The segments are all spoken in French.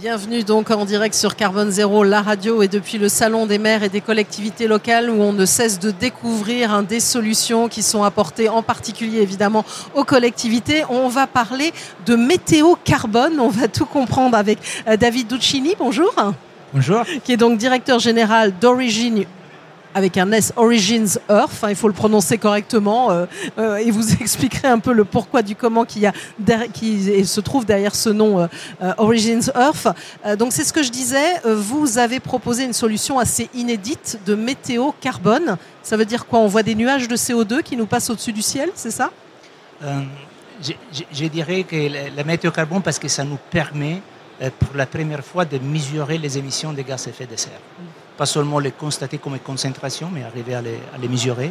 Bienvenue donc en direct sur Carbone Zéro, la radio et depuis le Salon des maires et des collectivités locales où on ne cesse de découvrir hein, des solutions qui sont apportées en particulier évidemment aux collectivités. On va parler de météo carbone, on va tout comprendre avec euh, David Duccini, bonjour. Bonjour. Qui est donc directeur général d'Origine avec un S Origins Earth, il faut le prononcer correctement, euh, euh, et vous expliquerez un peu le pourquoi du comment qui, a, qui se trouve derrière ce nom euh, Origins Earth. donc c'est ce que je disais, vous avez proposé une solution assez inédite de météo carbone. Ça veut dire quoi? On voit des nuages de CO2 qui nous passent au-dessus du ciel, c'est ça? Je, je, dirais que la météo carbone, parce que ça nous permet pour la première fois de mesurer les émissions de gaz à effet de serre pas seulement les constater comme concentration, mais arriver à les, mesurer,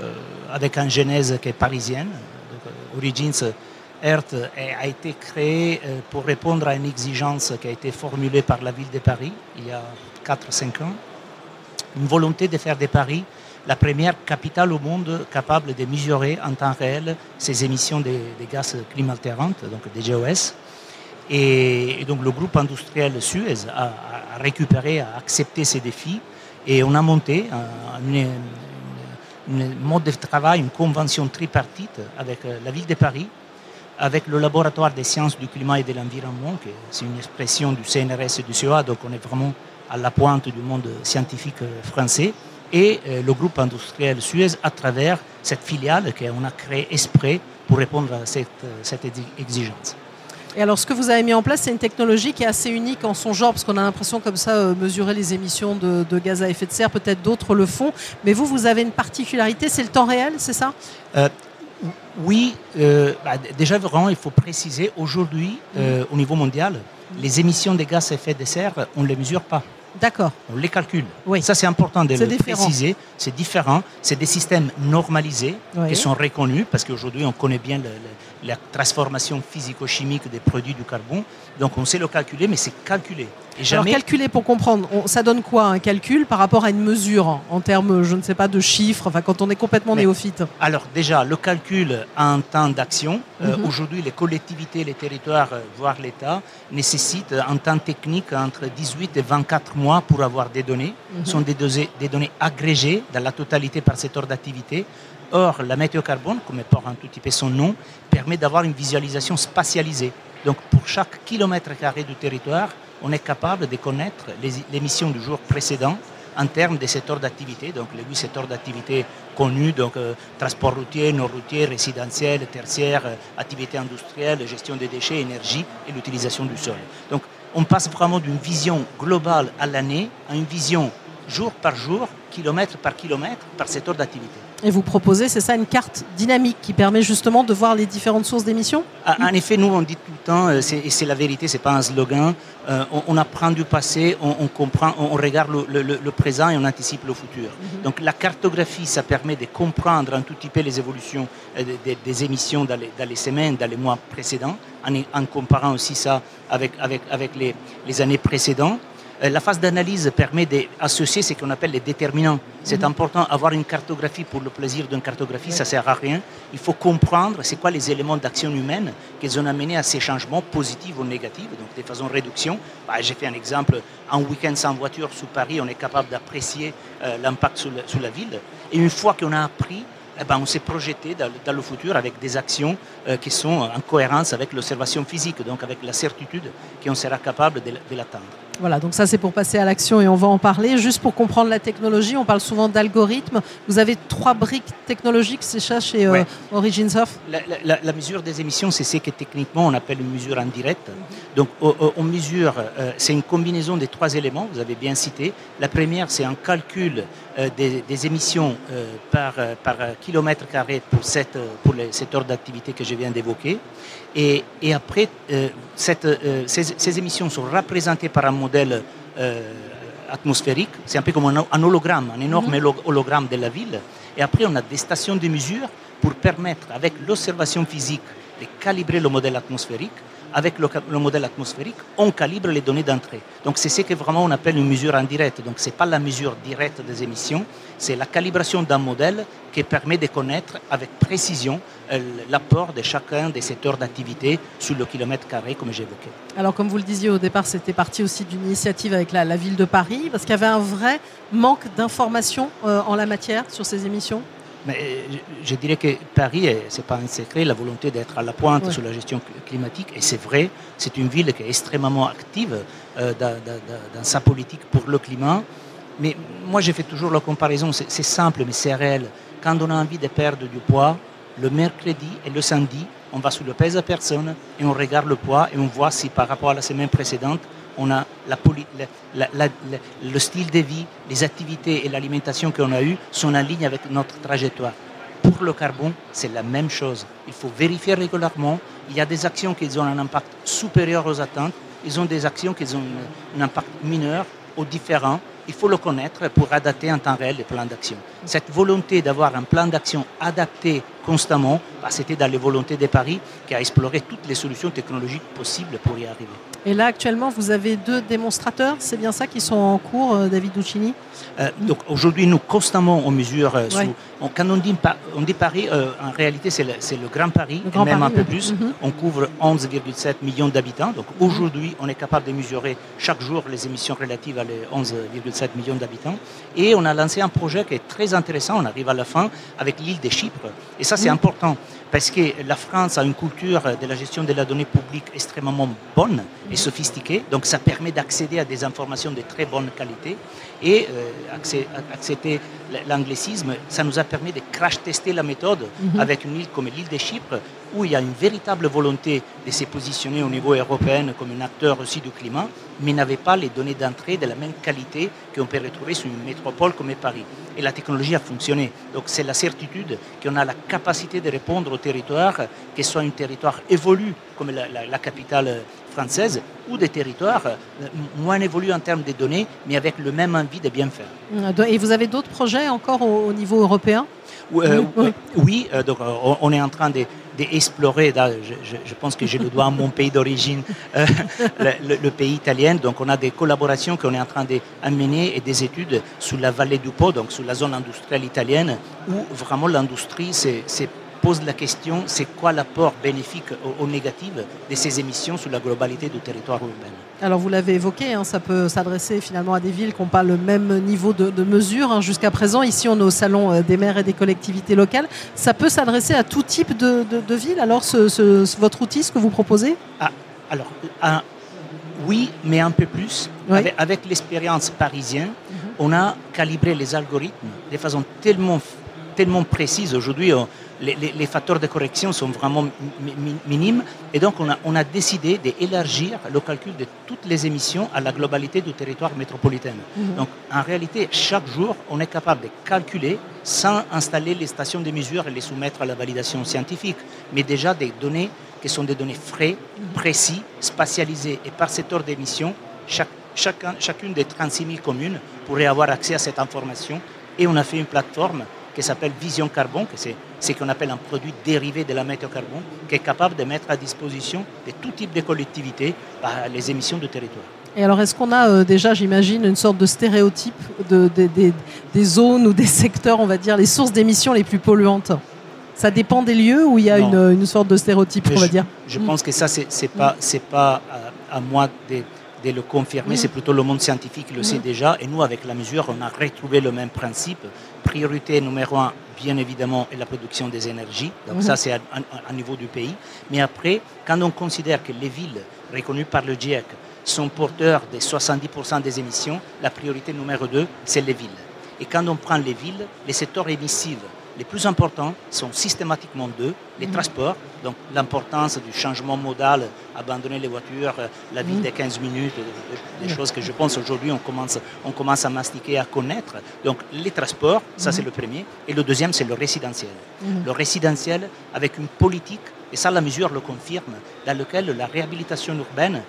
euh, avec une genèse qui est parisienne. Euh, Origins Earth a été créé euh, pour répondre à une exigence qui a été formulée par la ville de Paris il y a 4-5 ans, une volonté de faire de Paris la première capitale au monde capable de mesurer en temps réel ses émissions de, gaz climaltérantes, donc des GOS. Et, donc le groupe industriel Suez a, récupéré, a accepté ces défis et on a monté un, mode de travail, une convention tripartite avec euh, la ville de Paris, avec le laboratoire des sciences du climat et de l'environnement, qui c'est une expression du CNRS et du CEA, donc on est vraiment à la pointe du monde scientifique euh, français, et euh, le groupe industriel Suez à travers cette filiale qu'on a créée exprès pour répondre à cette, cette exigence. Et alors, ce que vous avez mis en place, c'est une technologie qui est assez unique en son genre, parce qu'on a l'impression comme ça euh, mesurer les émissions de, gaz à effet de serre. Peut-être d'autres le font, mais vous, vous avez une particularité, c'est le temps réel, c'est ça? Euh, Oui. Euh, bah, déjà, vraiment, il faut préciser aujourd'hui, mm. au niveau mondial, les émissions de gaz à effet de serre, on ne les mesure pas. D'accord. On les calcule. Oui. Ça, c'est important de le préciser. C'est différent. C'est des systèmes normalisés qui sont reconnus parce qu'aujourd'hui, on connaît bien la transformation physico-chimique des produits du carbone. Donc, on sait le calculer, mais c'est calculé. Et jamais... Alors, calculer pour comprendre, ça donne quoi un calcul par rapport à une mesure en termes, je ne sais pas, de chiffres, enfin, quand on est complètement néophyte Alors, déjà, le calcul en temps d'action. Euh, mhm. Aujourd'hui, les collectivités, les territoires, euh, voire l'État, nécessitent un temps technique entre 18 et 24 mois pour avoir des données. Ce mhm. sont des, des données agrégées dans la totalité par secteur d'activité. Or, la météo carbone, comme porte un tout petit peu son nom, permet d'avoir une visualisation spatialisée. Donc, pour chaque kilomètre carré du territoire, on est capable de connaître l'émission du jour précédent en termes de secteurs d'activité, donc les huit secteurs d'activité connus, donc euh, transport routier, non routier, résidentiel, tertiaire, euh, activité industrielle, gestion des déchets, énergie et l'utilisation du sol. Donc on passe vraiment d'une vision globale à l'année à une vision jour par jour, kilomètre par kilomètre, par secteur d'activité. Et vous proposez, c'est ça, une carte dynamique qui permet justement de voir les différentes sources d'émissions ah, En effet, nous, on dit tout le temps, euh, et c'est la vérité, ce n'est pas un slogan, euh, on, apprend du passé, on, comprend, on, regarde le, présent et on anticipe le futur. Mhm. Donc la cartographie, ça permet de comprendre un tout petit peu les évolutions euh, des, émissions dans les, semaines, dans les mois précédents, en, comparant aussi ça avec, avec, avec les, les années précédentes. Euh, la phase d'analyse permet d'associer ce qu'on appelle les déterminants. C'est mhm. important, avoir une cartographie pour le plaisir d'une cartographie, ça ne sert à rien. Il faut comprendre c'est quoi les éléments d'action humaine qui ont amené à ces changements positifs ou négatifs, donc des façons de réduction. Bah, j'ai fait un exemple, un week-end sans voiture sous Paris, on est capable d'apprécier euh, l'impact sur, la ville. Et une fois qu'on a appris, eh ben, on s'est projeté dans, le futur avec des actions euh, qui sont en cohérence avec l'observation physique, donc avec la certitude qu'on sera capable de l'atteindre. Voilà, donc ça c'est pour passer à l'action et on va en parler. Juste pour comprendre la technologie, on parle souvent d'algorithmes. Vous avez trois briques technologiques, c'est ça chez euh, OriginSoft? La, mesure des émissions, c'est ce que techniquement on appelle une mesure indirecte. Donc on, mesure, euh, c'est une combinaison des trois éléments, vous avez bien cité. La première, c'est un calcul euh, des, émissions par, par kilomètre carré pour, cette, pour les secteurs d'activité que je viens d'évoquer. Et, après, euh, euh, ces, émissions sont représentées par un modèle euh, atmosphérique. C'est un peu comme un, hologramme, un énorme mhm. hologramme de la ville. Et après, on a des stations de mesure pour permettre, avec l'observation physique, de calibrer le modèle atmosphérique avec le, le, modèle atmosphérique, on calibre les données d'entrée. Donc c'est ce que vraiment on appelle une mesure indirecte. Donc ce n'est pas la mesure directe des émissions, c'est la calibration d'un modèle qui permet de connaître avec précision euh, l'apport de chacun des secteurs d'activité sur le kilomètre carré, comme j'évoquais. Alors, comme vous le disiez au départ, c'était parti aussi d'une initiative avec la, la, ville de Paris, parce qu'il y avait un vrai manque d'informations euh, en la matière sur ces émissions? Mais je, dirais que Paris, ce n'est pas un secret, la volonté d'être à la pointe ouais. sur la gestion climatique, et c'est vrai, c'est une ville qui est extrêmement active euh, dans, dans, dans, sa politique pour le climat. Mais moi, j'ai fait toujours la comparaison, c'est simple, mais c'est réel. Quand on a envie de perdre du poids, le mercredi et le samedi, on va sur le pèse à personne et on regarde le poids et on voit si par rapport à la semaine précédente, on a le style de vie, les activités et l'alimentation qu'on a eues sont en ligne avec notre trajectoire. Pour le carbone, c'est la même chose. Il faut vérifier régulièrement. Il y a des actions qui ont un impact supérieur aux attentes. Ils ont des actions qui ont un impact mineur ou différent. Il faut le connaître pour adapter en temps réel les plans d'action. Cette volonté d'avoir un plan d'action adapté constamment, bah, c'était dans les volontés de Paris qui a exploré toutes les solutions technologiques possibles pour y arriver. Et là, actuellement, vous avez deux démonstrateurs, c'est bien ça, qui sont en cours, euh, David Duccini euh, Donc aujourd'hui, nous, constamment, on mesure. Euh, Ouais. sous- on- quand on dit, pa- on dit Paris, euh, en réalité, c'est le, c'est le Grand Paris, Le Grand et même Paris, un peu oui. plus. Mhm. On couvre 11,7 millions d'habitants. Donc aujourd'hui, on est capable de mesurer chaque jour les émissions relatives à les 11,7 millions d'habitants. Et on a lancé un projet qui est très intéressant. On arrive à la fin avec l'île de Chypre. Et ça, c'est Mhm. important parce que la France a une culture de la gestion de la donnée publique extrêmement bonne et sophistiquée. Donc ça permet d'accéder à des informations de très bonne qualité. Et euh, accepter l'anglicisme, ça nous a permis de crash-tester la méthode Mhm. avec une île comme l'île de Chypre, où il y a une véritable volonté de se positionner au niveau européen comme un acteur aussi du climat, mais n'avait pas les données d'entrée de la même qualité qu'on peut retrouver sur une métropole comme Paris. Et la technologie a fonctionné. Donc c'est la certitude qu'on a la capacité de répondre au territoire, que ce soit un territoire évolué comme la, la- la capitale française, ou des territoires euh, moins évolués en termes de données, mais avec le même envie de bien faire. Et vous avez d'autres projets encore au, au niveau européen? Euh, Oui, euh, donc, euh, on- on est en train de- d'explorer, je, je- je pense que j'ai le doigt à mon pays d'origine, euh, le, pays italien. Donc on a des collaborations qu'on est en train d'amener et des études sur la vallée du Po, donc sur la zone industrielle italienne, où vraiment l'industrie se, se pose la question, c'est quoi l'apport bénéfique ou, ou négatif de ces émissions sur la globalité du territoire urbain? Alors vous l'avez évoqué, hein, ça peut s'adresser finalement à des villes qui n'ont pas le même niveau de, de mesure hein, jusqu'à présent. Ici, on est au salon euh, des maires et des collectivités locales. Ça peut s'adresser à tout type de, de, de ville. Alors ce, votre outil, ce que vous proposez? Ah, alors, un- oui, mais un peu plus. Oui. Avec, avec l'expérience parisienne, on a calibré les algorithmes de façon tellement, tellement précise. Aujourd'hui, on- les, les- les facteurs de correction sont vraiment mi- mi- minimes. Et donc, on a, on a décidé d'élargir le calcul de toutes les émissions à la globalité du territoire métropolitain. Donc, en réalité, chaque jour, on est capable de calculer sans installer les stations de mesure et les soumettre à la validation scientifique, mais déjà des données qui sont des données frais, précis, spatialisées et par secteur d'émission, chaque, chacun, chacune des 36 000 communes pourrait avoir accès à cette information. Et on a fait une plateforme qui s'appelle Vision Carbone, que c'est ce qu'on appelle un produit dérivé de la météo carbone, qui est capable de mettre à disposition de tout type de collectivités bah, les émissions du territoire. Et alors, est-ce qu'on a euh, déjà, j'imagine, une sorte de stéréotype de, de- des- des zones ou des secteurs, on va dire, les sources d'émissions les plus polluantes? Ça dépend des lieux où il y a une, une sorte de stéréotype, Mais on va je, dire? Je pense que ça, c'est pas, c'est pas à, à moi de, de le confirmer, c'est plutôt le monde scientifique qui le sait Mm. déjà. Et nous, avec la mesure, on a retrouvé le même principe. Priorité numéro un, bien évidemment, est la production des énergies. Donc Mhm. ça, c'est à niveau du pays. Mais après, quand on considère que les villes reconnues par le GIEC sont porteurs de 70% des émissions, la priorité numéro deux, c'est les villes. Et quand on prend les villes, les secteurs émissifs les plus importants sont systématiquement deux, les Mhm. transports, donc l'importance du changement modal, abandonner les voitures, euh, la ville Mhm. des 15 minutes, euh, des, des choses que je pense aujourd'hui on commence, on commence à mastiquer, à connaître. Donc les transports, ça Mhm. c'est le premier. Et le deuxième, c'est le résidentiel. Le résidentiel avec une politique et ça la mesure le confirme, dans lequel la réhabilitation urbaine,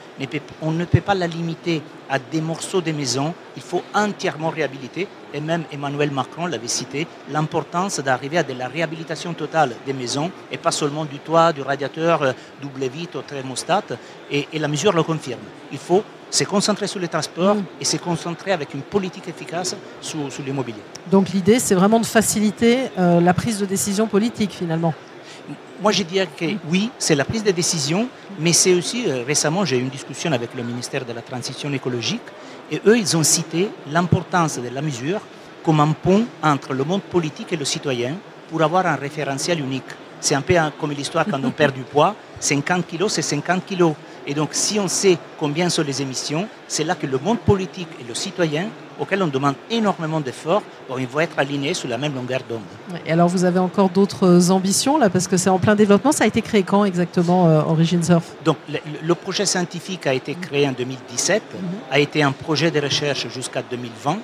on ne peut pas la limiter à des morceaux de maisons, il faut entièrement réhabiliter, et même Emmanuel Macron l'avait cité, l'importance d'arriver à de la réhabilitation totale des maisons, et pas seulement du toit, du radiateur, euh, double vitre, thermostat, et, et la mesure le confirme. Il faut se concentrer sur les transports mm. et se concentrer avec une politique efficace sur, l'immobilier. Donc l'idée, c'est vraiment de faciliter euh, la prise de décision politique finalement. Moi, je dirais que oui, c'est la prise de décision, mais c'est aussi, euh, récemment, j'ai eu une discussion avec le ministère de la Transition écologique, et eux, ils ont cité l'importance de la mesure comme un pont entre le monde politique et le citoyen pour avoir un référentiel unique. C'est un peu comme l'histoire quand on perd du poids, 50 kilos, c'est 50 kilos. Et donc, si on sait combien sont les émissions, c'est là que le monde politique et le citoyen, auquel on demande énormément d'efforts, ils vont être alignés sur la même longueur d'onde. Et alors, vous avez encore d'autres ambitions là, parce que c'est en plein développement. Ça a été créé quand exactement, euh, Origin Surf? Donc, le, projet scientifique a été créé en 2017, mhm. a été un projet de recherche jusqu'à 2020. Mhm.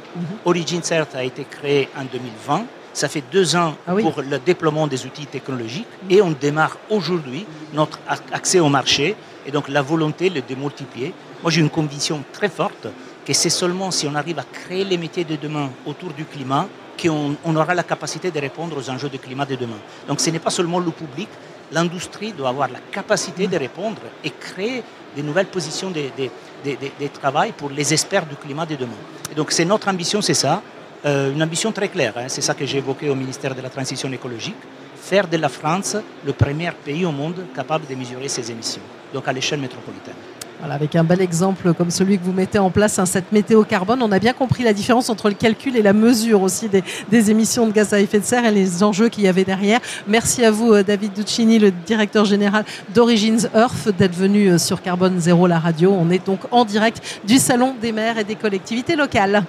Origin Surf a été créé en 2020. Ça fait deux ans ah pour le déploiement des outils technologiques et on démarre aujourd'hui notre accès au marché et donc la volonté de démultiplier. Moi j'ai une conviction très forte que c'est seulement si on arrive à créer les métiers de demain autour du climat qu'on on aura la capacité de répondre aux enjeux du climat de demain. Donc ce n'est pas seulement le public, l'industrie doit avoir la capacité de répondre et créer des nouvelles positions de, travail pour les experts du climat de demain. Donc c'est notre ambition, c'est ça. Euh, une ambition très claire, hein. c'est ça que j'ai évoqué au ministère de la Transition écologique, faire de la France le premier pays au monde capable de mesurer ses émissions, donc à l'échelle métropolitaine. Avec un bel exemple comme celui que vous mettez en place, hein, cette météo carbone, on a bien compris la différence entre le calcul et la mesure aussi des, émissions de gaz à effet de serre et les enjeux qu'il y avait derrière. Merci à vous, euh, David Duccini, le directeur général d'Origins Earth, d'être venu euh, sur Carbone Zéro, la radio. On est donc en direct du Salon des maires et des collectivités locales.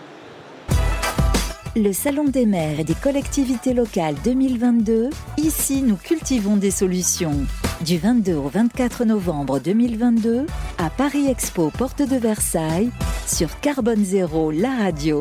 Le Salon des maires et des collectivités locales 2022, ici nous cultivons des solutions. Du 22 au 24 novembre 2022, à Paris Expo, porte de Versailles, sur Carbone Zéro, la radio.